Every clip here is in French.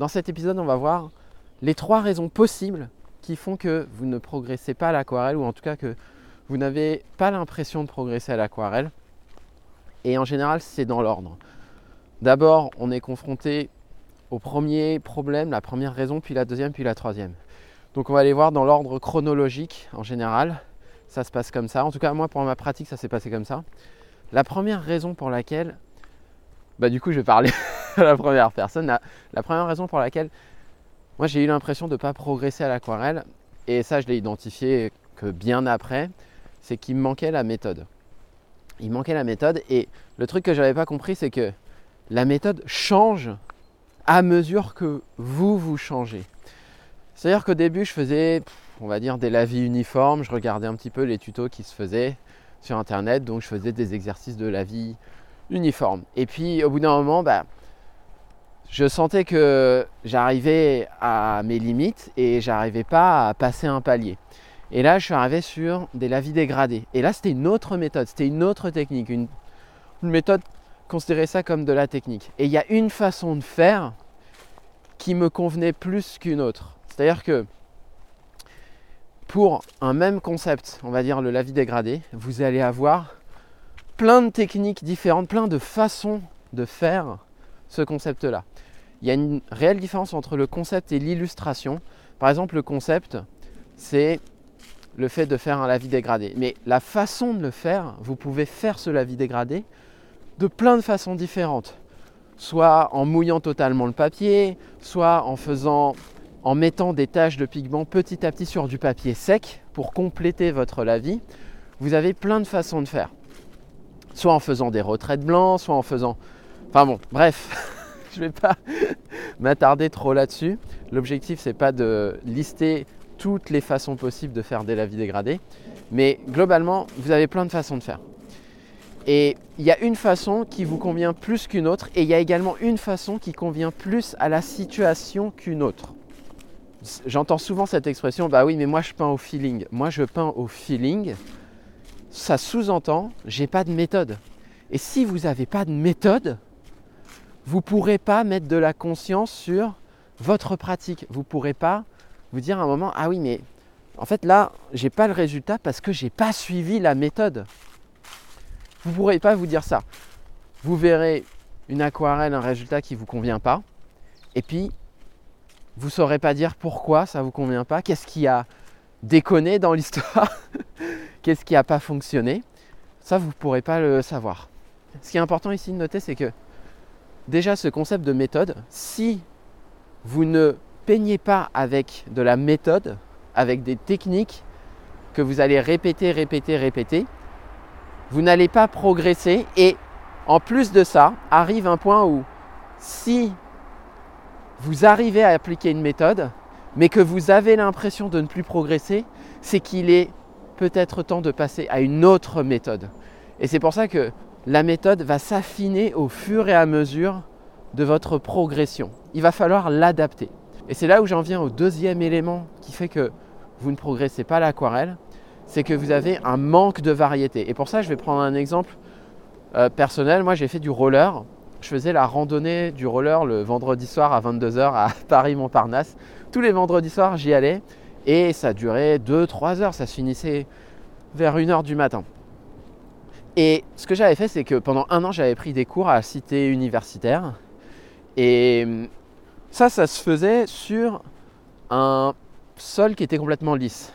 Dans cet épisode, on va voir les trois raisons possibles qui font que vous ne progressez pas à l'aquarelle ou en tout cas que vous n'avez pas l'impression de progresser à l'aquarelle. Et en général, c'est dans l'ordre. D'abord, on est confronté au premier problème, la première raison, puis la deuxième, puis la troisième. Donc on va aller voir dans l'ordre chronologique en général. Ça se passe comme ça. En tout cas, moi, pour ma pratique, ça s'est passé comme ça. La première raison pour laquelle, bah du coup, je vais parler la première personne. La, première raison pour laquelle moi j'ai eu l'impression de ne pas progresser à l'aquarelle, et ça je l'ai identifié que bien après, c'est qu'il me manquait la méthode. Il manquait la méthode, et le truc que je n'avais pas compris, c'est que la méthode change à mesure que vous vous changez. C'est-à-dire qu'au début, je faisais, on va dire, des lavis uniformes, je regardais un petit peu les tutos qui se faisaient sur internet, donc je faisais des exercices de lavis uniformes. Et puis au bout d'un moment, bah, je sentais que j'arrivais à mes limites et j'arrivais pas à passer un palier. Et là, je suis arrivé sur des lavis dégradés. Et là, c'était une autre méthode, c'était une autre technique, une, méthode, considérez ça comme de la technique. Et il y a une façon de faire qui me convenait plus qu'une autre. C'est-à-dire que pour un même concept, on va dire le lavis dégradé, vous allez avoir plein de techniques différentes, plein de façons de faire ce concept-là. Il y a une réelle différence entre le concept et l'illustration. Par exemple, le concept, c'est le fait de faire un lavis dégradé. Mais la façon de le faire, vous pouvez faire ce lavis dégradé de plein de façons différentes. Soit en mouillant totalement le papier, soit en faisant en mettant des taches de pigment petit à petit sur du papier sec pour compléter votre lavis. Vous avez plein de façons de faire. Soit en faisant des retraites blancs, soit en faisant Enfin bon, bref, je ne vais pas m'attarder trop là-dessus. L'objectif, c'est pas de lister toutes les façons possibles de faire des lavis dégradés, mais globalement, vous avez plein de façons de faire. Et il y a une façon qui vous convient plus qu'une autre, et il y a également une façon qui convient plus à la situation qu'une autre. J'entends souvent cette expression, bah oui, mais moi je peins au feeling. Moi je peins au feeling. Ça sous-entend, j'ai pas de méthode. Et si vous n'avez pas de méthode, vous ne pourrez pas mettre de la conscience sur votre pratique. Vous ne pourrez pas vous dire à un moment, ah oui, mais en fait là, je n'ai pas le résultat parce que je n'ai pas suivi la méthode. Vous ne pourrez pas vous dire ça. Vous verrez une aquarelle, un résultat qui ne vous convient pas. Et puis, vous ne saurez pas dire pourquoi ça ne vous convient pas, qu'est-ce qui a déconné dans l'histoire, qu'est-ce qui n'a pas fonctionné. Ça, vous ne pourrez pas le savoir. Ce qui est important ici de noter, c'est que déjà ce concept de méthode, si vous ne peignez pas avec de la méthode, avec des techniques que vous allez répéter, répéter, répéter, vous n'allez pas progresser et en plus de ça, arrive un point où si vous arrivez à appliquer une méthode, mais que vous avez l'impression de ne plus progresser, c'est qu'il est peut-être temps de passer à une autre méthode. Et c'est pour ça que la méthode va s'affiner au fur et à mesure de votre progression. Il va falloir l'adapter. Et c'est là où j'en viens au deuxième élément qui fait que vous ne progressez pas l'aquarelle, c'est que vous avez un manque de variété. Et pour ça, je vais prendre un exemple euh, personnel. Moi, j'ai fait du roller. Je faisais la randonnée du roller le vendredi soir à 22h à Paris-Montparnasse. Tous les vendredis soirs, j'y allais et ça durait 2-3 heures. Ça se finissait vers 1h du matin. Et ce que j'avais fait, c'est que pendant un an, j'avais pris des cours à la cité universitaire. Et hum, ça, ça se faisait sur un sol qui était complètement lisse.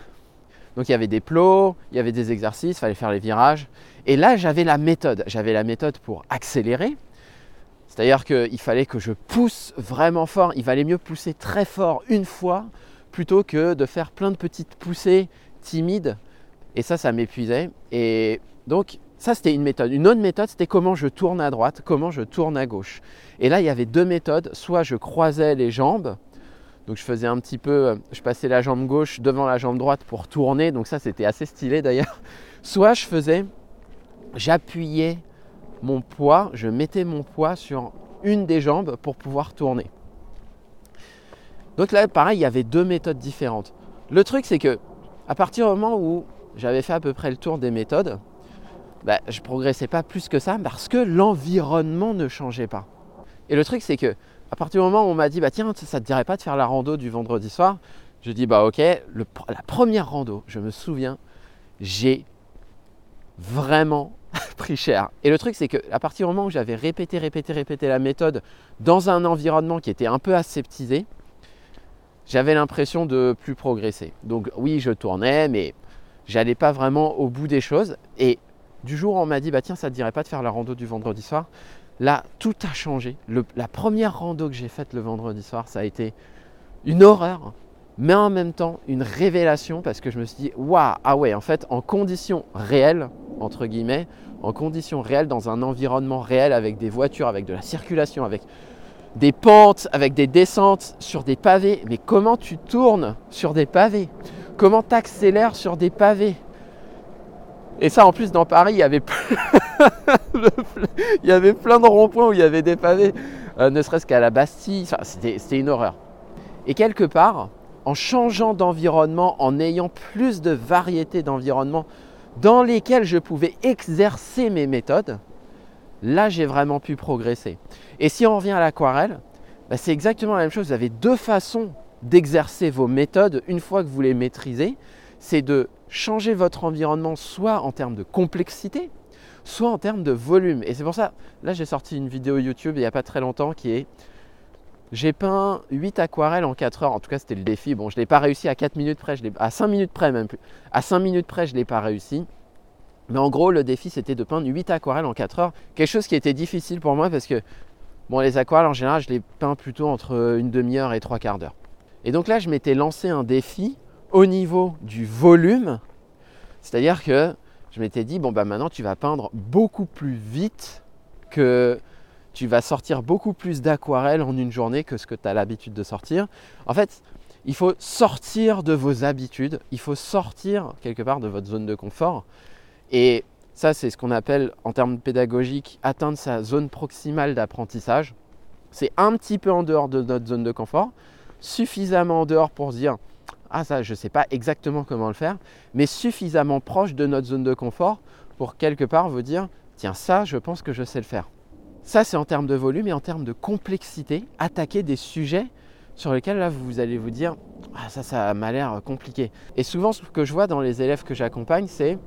Donc il y avait des plots, il y avait des exercices, il fallait faire les virages. Et là, j'avais la méthode. J'avais la méthode pour accélérer. C'est-à-dire qu'il fallait que je pousse vraiment fort. Il valait mieux pousser très fort une fois plutôt que de faire plein de petites poussées timides. Et ça, ça m'épuisait. Et donc, ça, c'était une méthode. Une autre méthode, c'était comment je tourne à droite, comment je tourne à gauche. Et là, il y avait deux méthodes. Soit je croisais les jambes, donc je faisais un petit peu, je passais la jambe gauche devant la jambe droite pour tourner. Donc ça, c'était assez stylé d'ailleurs. Soit je faisais, j'appuyais mon poids, je mettais mon poids sur une des jambes pour pouvoir tourner. Donc là, pareil, il y avait deux méthodes différentes. Le truc, c'est que à partir du moment où j'avais fait à peu près le tour des méthodes, bah, je progressais pas plus que ça parce que l'environnement ne changeait pas. Et le truc, c'est que À partir du moment où on m'a dit, bah tiens, ça te dirait pas de faire la rando du vendredi soir Je dis, bah ok, la première rando, je me souviens, j'ai vraiment pris cher. Et le truc, c'est qu'à partir du moment où j'avais répété, répété, répété la méthode dans un environnement qui était un peu aseptisé, j'avais l'impression de plus progresser. Donc oui, je tournais, mais j'allais pas vraiment au bout des choses. Et du jour où on m'a dit, bah tiens, ça te dirait pas de faire la rando du vendredi soir, là, tout a changé. la première rando que j'ai faite le vendredi soir, ça a été une horreur, mais en même temps une révélation parce que je me suis dit, waouh, ah ouais, en fait, en conditions réelles, entre guillemets, en conditions réelles, dans un environnement réel, avec des voitures, avec de la circulation, avec des pentes, avec des descentes sur des pavés. Mais comment tu tournes sur des pavés? Comment tu accélères sur des pavés? Et ça, en plus, dans Paris, il y avait, il y avait plein de ronds-points où il y avait des pavés, euh, ne serait-ce qu'à la Bastille. C'était une horreur. Et quelque part, en changeant d'environnement, en ayant plus de variété d'environnement dans lesquels je pouvais exercer mes méthodes, là j'ai vraiment pu progresser. Et si on revient à l'aquarelle, bah, c'est exactement la même chose. Vous avez deux façons d'exercer vos méthodes une fois que vous les maîtrisez. C'est de changer votre environnement soit en termes de complexité, soit en termes de volume. Et c'est pour ça, là j'ai sorti une vidéo YouTube il n'y a pas très longtemps qui est j'ai peint 8 aquarelles en 4 heures. En tout cas, c'était le défi. Bon, je ne l'ai pas réussi à 4 minutes près, je à 5 minutes près même plus. À 5 minutes près, je ne l'ai pas réussi. Mais en gros, le défi, c'était de peindre 8 aquarelles en 4 heures. Quelque chose qui était difficile pour moi parce que, bon, les aquarelles, en général, je les peins plutôt entre une demi-heure et trois quarts d'heure. Et donc là, je m'étais lancé un défi au niveau du volume. C'est-à-dire que je m'étais dit, bon, bah maintenant, tu vas peindre beaucoup plus vite que tu vas sortir beaucoup plus d'aquarelles en une journée que ce que tu as l'habitude de sortir. En fait, il faut sortir de vos habitudes, il faut sortir quelque part de votre zone de confort. Et ça, c'est ce qu'on appelle en termes pédagogiques atteindre sa zone proximale d'apprentissage. C'est un petit peu en dehors de notre zone de confort, suffisamment en dehors pour se dire ah ça je ne sais pas exactement comment le faire, mais suffisamment proche de notre zone de confort pour quelque part vous dire tiens ça je pense que je sais le faire. Ça c'est en termes de volume et en termes de complexité, attaquer des sujets sur lesquels là vous allez vous dire ah ça ça m'a l'air compliqué. Et souvent ce que je vois dans les élèves que j'accompagne c'est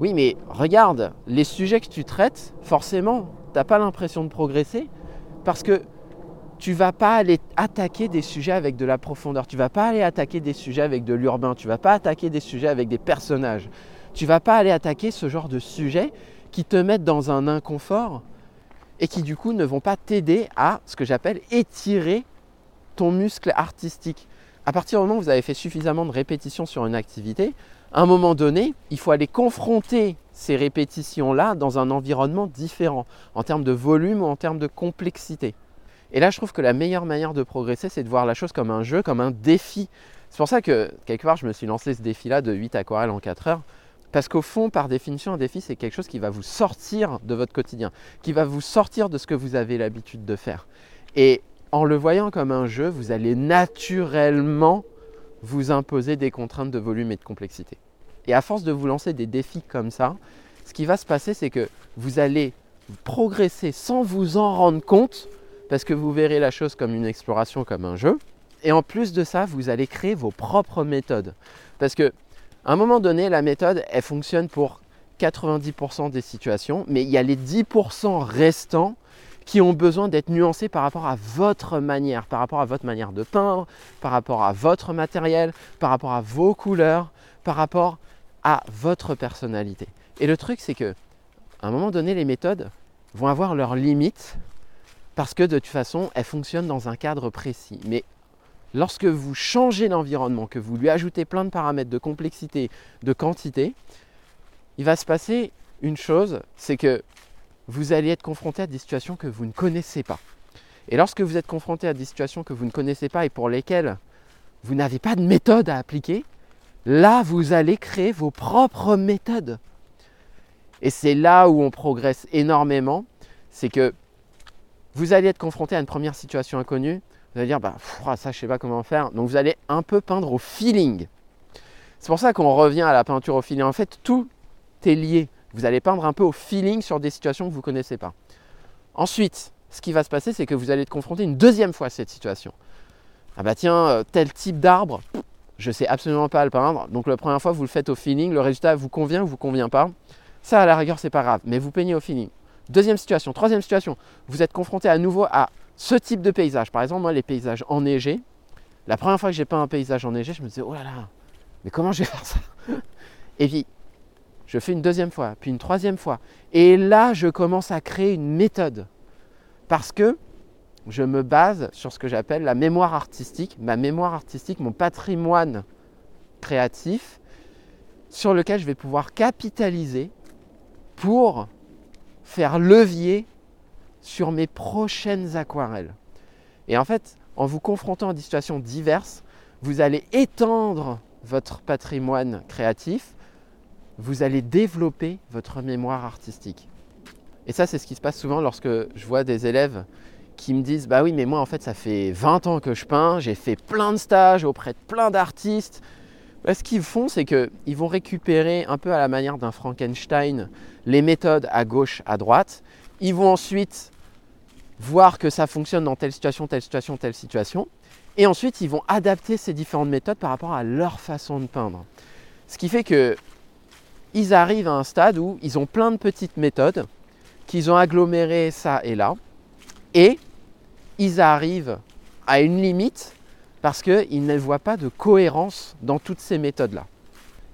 oui, mais regarde, les sujets que tu traites, forcément, tu n'as pas l'impression de progresser parce que tu vas pas aller attaquer des sujets avec de la profondeur, tu vas pas aller attaquer des sujets avec de l'urbain, tu vas pas attaquer des sujets avec des personnages, tu vas pas aller attaquer ce genre de sujets qui te mettent dans un inconfort et qui du coup ne vont pas t'aider à ce que j'appelle étirer ton muscle artistique. À partir du moment où vous avez fait suffisamment de répétitions sur une activité, à un moment donné, il faut aller confronter ces répétitions-là dans un environnement différent, en termes de volume ou en termes de complexité. Et là, je trouve que la meilleure manière de progresser, c'est de voir la chose comme un jeu, comme un défi. C'est pour ça que, quelque part, je me suis lancé ce défi-là de 8 aquarelles en 4 heures. Parce qu'au fond, par définition, un défi, c'est quelque chose qui va vous sortir de votre quotidien, qui va vous sortir de ce que vous avez l'habitude de faire. Et en le voyant comme un jeu, vous allez naturellement vous imposer des contraintes de volume et de complexité. Et à force de vous lancer des défis comme ça, ce qui va se passer, c'est que vous allez progresser sans vous en rendre compte, parce que vous verrez la chose comme une exploration, comme un jeu. Et en plus de ça, vous allez créer vos propres méthodes. Parce que à un moment donné, la méthode, elle fonctionne pour 90% des situations, mais il y a les 10% restants qui ont besoin d'être nuancés par rapport à votre manière, par rapport à votre manière de peindre, par rapport à votre matériel, par rapport à vos couleurs, par rapport à votre personnalité. Et le truc, c'est que à un moment donné, les méthodes vont avoir leurs limites parce que de toute façon, elles fonctionnent dans un cadre précis. Mais lorsque vous changez l'environnement, que vous lui ajoutez plein de paramètres de complexité, de quantité, il va se passer une chose, c'est que vous allez être confronté à des situations que vous ne connaissez pas. Et lorsque vous êtes confronté à des situations que vous ne connaissez pas et pour lesquelles vous n'avez pas de méthode à appliquer, là, vous allez créer vos propres méthodes. Et c'est là où on progresse énormément, c'est que vous allez être confronté à une première situation inconnue, vous allez dire, bah, ça, je ne sais pas comment faire. Donc, vous allez un peu peindre au feeling. C'est pour ça qu'on revient à la peinture au feeling. En fait, tout est lié. Vous allez peindre un peu au feeling sur des situations que vous ne connaissez pas. Ensuite, ce qui va se passer, c'est que vous allez être confronté une deuxième fois à cette situation. Ah bah tiens, euh, tel type d'arbre, je sais absolument pas le peindre. Donc la première fois, vous le faites au feeling, le résultat vous convient ou vous convient pas. Ça, à la rigueur, c'est pas grave, mais vous peignez au feeling. Deuxième situation, troisième situation, vous êtes confronté à nouveau à ce type de paysage. Par exemple, moi, les paysages enneigés. La première fois que j'ai peint un paysage enneigé, je me disais, oh là là, mais comment je vais faire ça? Et puis, je fais une deuxième fois, puis une troisième fois. Et là, je commence à créer une méthode. Parce que je me base sur ce que j'appelle la mémoire artistique, ma mémoire artistique, mon patrimoine créatif, sur lequel je vais pouvoir capitaliser pour faire levier sur mes prochaines aquarelles. Et en fait, en vous confrontant à des situations diverses, vous allez étendre votre patrimoine créatif, vous allez développer votre mémoire artistique. Et ça, c'est ce qui se passe souvent lorsque je vois des élèves qui me disent Bah oui, mais moi en fait, ça fait 20 ans que je peins, j'ai fait plein de stages auprès de plein d'artistes. Bah, ce qu'ils font, c'est qu'ils vont récupérer un peu à la manière d'un Frankenstein les méthodes à gauche, à droite. Ils vont ensuite voir que ça fonctionne dans telle situation, telle situation, telle situation. Et ensuite, ils vont adapter ces différentes méthodes par rapport à leur façon de peindre. Ce qui fait que ils arrivent à un stade où ils ont plein de petites méthodes qu'ils ont agglomérées ça et là. Et ils arrivent à une limite parce qu'ils ne voient pas de cohérence dans toutes ces méthodes-là.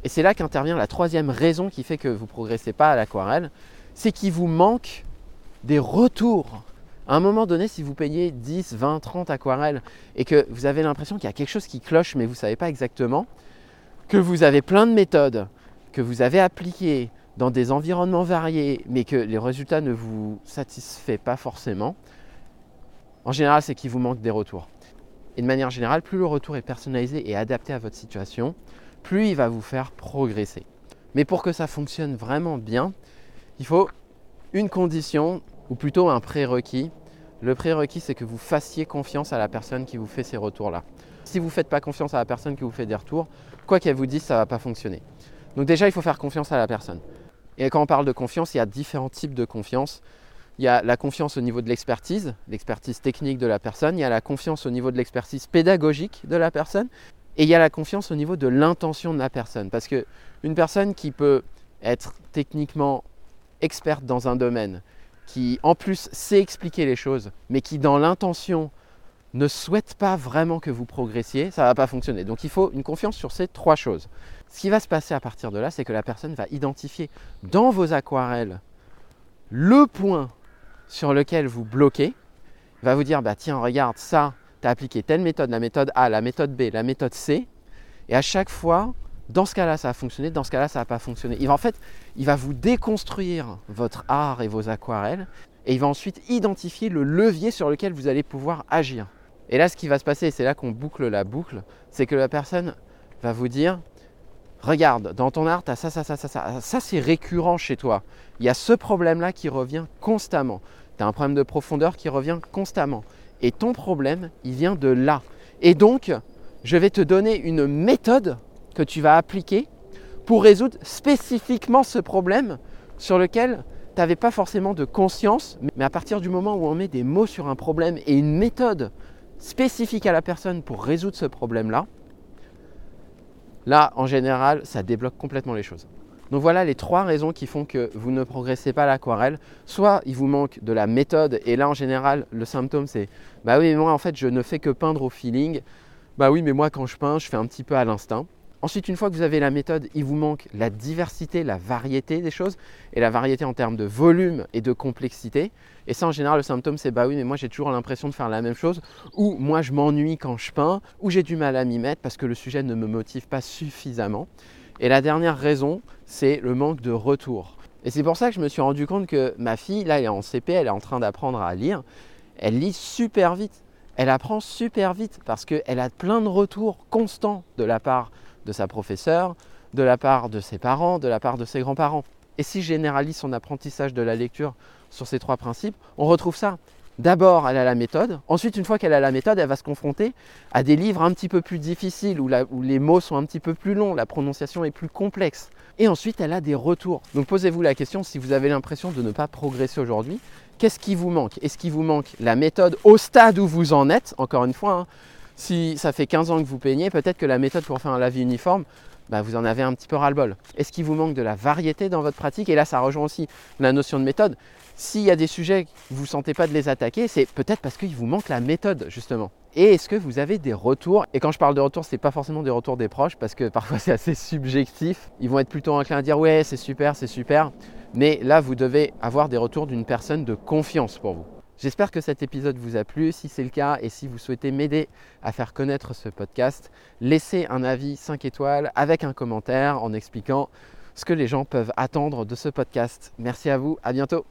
Et c'est là qu'intervient la troisième raison qui fait que vous ne progressez pas à l'aquarelle, c'est qu'il vous manque des retours. À un moment donné, si vous payez 10, 20, 30 aquarelles et que vous avez l'impression qu'il y a quelque chose qui cloche mais vous ne savez pas exactement, que vous avez plein de méthodes que vous avez appliquées dans des environnements variés mais que les résultats ne vous satisfait pas forcément, en général, c'est qu'il vous manque des retours. Et de manière générale, plus le retour est personnalisé et adapté à votre situation, plus il va vous faire progresser. Mais pour que ça fonctionne vraiment bien, il faut une condition, ou plutôt un prérequis. Le prérequis, c'est que vous fassiez confiance à la personne qui vous fait ces retours-là. Si vous ne faites pas confiance à la personne qui vous fait des retours, quoi qu'elle vous dise, ça ne va pas fonctionner. Donc déjà, il faut faire confiance à la personne. Et quand on parle de confiance, il y a différents types de confiance. Il y a la confiance au niveau de l'expertise, l'expertise technique de la personne. Il y a la confiance au niveau de l'expertise pédagogique de la personne. Et il y a la confiance au niveau de l'intention de la personne. Parce qu'une personne qui peut être techniquement experte dans un domaine, qui en plus sait expliquer les choses, mais qui dans l'intention ne souhaite pas vraiment que vous progressiez, ça ne va pas fonctionner. Donc il faut une confiance sur ces trois choses. Ce qui va se passer à partir de là, c'est que la personne va identifier dans vos aquarelles le point sur lequel vous bloquez, va vous dire, bah tiens, regarde, ça, tu as appliqué telle méthode, la méthode A, la méthode B, la méthode C, et à chaque fois, dans ce cas-là, ça a fonctionné, dans ce cas-là, ça n'a pas fonctionné. Il va, en fait, il va vous déconstruire votre art et vos aquarelles, et il va ensuite identifier le levier sur lequel vous allez pouvoir agir. Et là, ce qui va se passer, c'est là qu'on boucle la boucle, c'est que la personne va vous dire, regarde, dans ton art, tu as ça, ça, ça, ça, ça. Ça, c'est récurrent chez toi. Il y a ce problème-là qui revient constamment. Tu as un problème de profondeur qui revient constamment. Et ton problème, il vient de là. Et donc, je vais te donner une méthode que tu vas appliquer pour résoudre spécifiquement ce problème sur lequel tu n'avais pas forcément de conscience. Mais à partir du moment où on met des mots sur un problème et une méthode spécifique à la personne pour résoudre ce problème-là, Là, en général, ça débloque complètement les choses. Donc voilà les trois raisons qui font que vous ne progressez pas l'aquarelle. Soit il vous manque de la méthode, et là en général, le symptôme c'est Bah oui, mais moi en fait, je ne fais que peindre au feeling. Bah oui, mais moi quand je peins, je fais un petit peu à l'instinct. Ensuite, une fois que vous avez la méthode, il vous manque la diversité, la variété des choses, et la variété en termes de volume et de complexité. Et ça, en général, le symptôme, c'est bah oui, mais moi j'ai toujours l'impression de faire la même chose, ou moi je m'ennuie quand je peins, ou j'ai du mal à m'y mettre parce que le sujet ne me motive pas suffisamment. Et la dernière raison, c'est le manque de retour. Et c'est pour ça que je me suis rendu compte que ma fille, là, elle est en CP, elle est en train d'apprendre à lire. Elle lit super vite. Elle apprend super vite parce qu'elle a plein de retours constants de la part de sa professeure, de la part de ses parents, de la part de ses grands-parents. Et si je généralise son apprentissage de la lecture sur ces trois principes, on retrouve ça. D'abord, elle a la méthode. Ensuite, une fois qu'elle a la méthode, elle va se confronter à des livres un petit peu plus difficiles, où, les mots sont un petit peu plus longs, la prononciation est plus complexe. Et ensuite, elle a des retours. Donc posez-vous la question, si vous avez l'impression de ne pas progresser aujourd'hui, Qu'est-ce qui vous manque? Est-ce qu'il vous manque la méthode au stade où vous en êtes? Encore une fois, hein, si ça fait 15 ans que vous peignez, peut-être que la méthode pour faire un lavis uniforme, bah, vous en avez un petit peu ras-le-bol. Est-ce qu'il vous manque de la variété dans votre pratique? Et là, ça rejoint aussi la notion de méthode. S'il y a des sujets que vous ne sentez pas de les attaquer, c'est peut-être parce qu'il vous manque la méthode, justement. Et est-ce que vous avez des retours? Et quand je parle de retours, ce n'est pas forcément des retours des proches, parce que parfois c'est assez subjectif. Ils vont être plutôt enclins à dire ouais, c'est super, c'est super. Mais là, vous devez avoir des retours d'une personne de confiance pour vous. J'espère que cet épisode vous a plu. Si c'est le cas et si vous souhaitez m'aider à faire connaître ce podcast, laissez un avis 5 étoiles avec un commentaire en expliquant ce que les gens peuvent attendre de ce podcast. Merci à vous, à bientôt.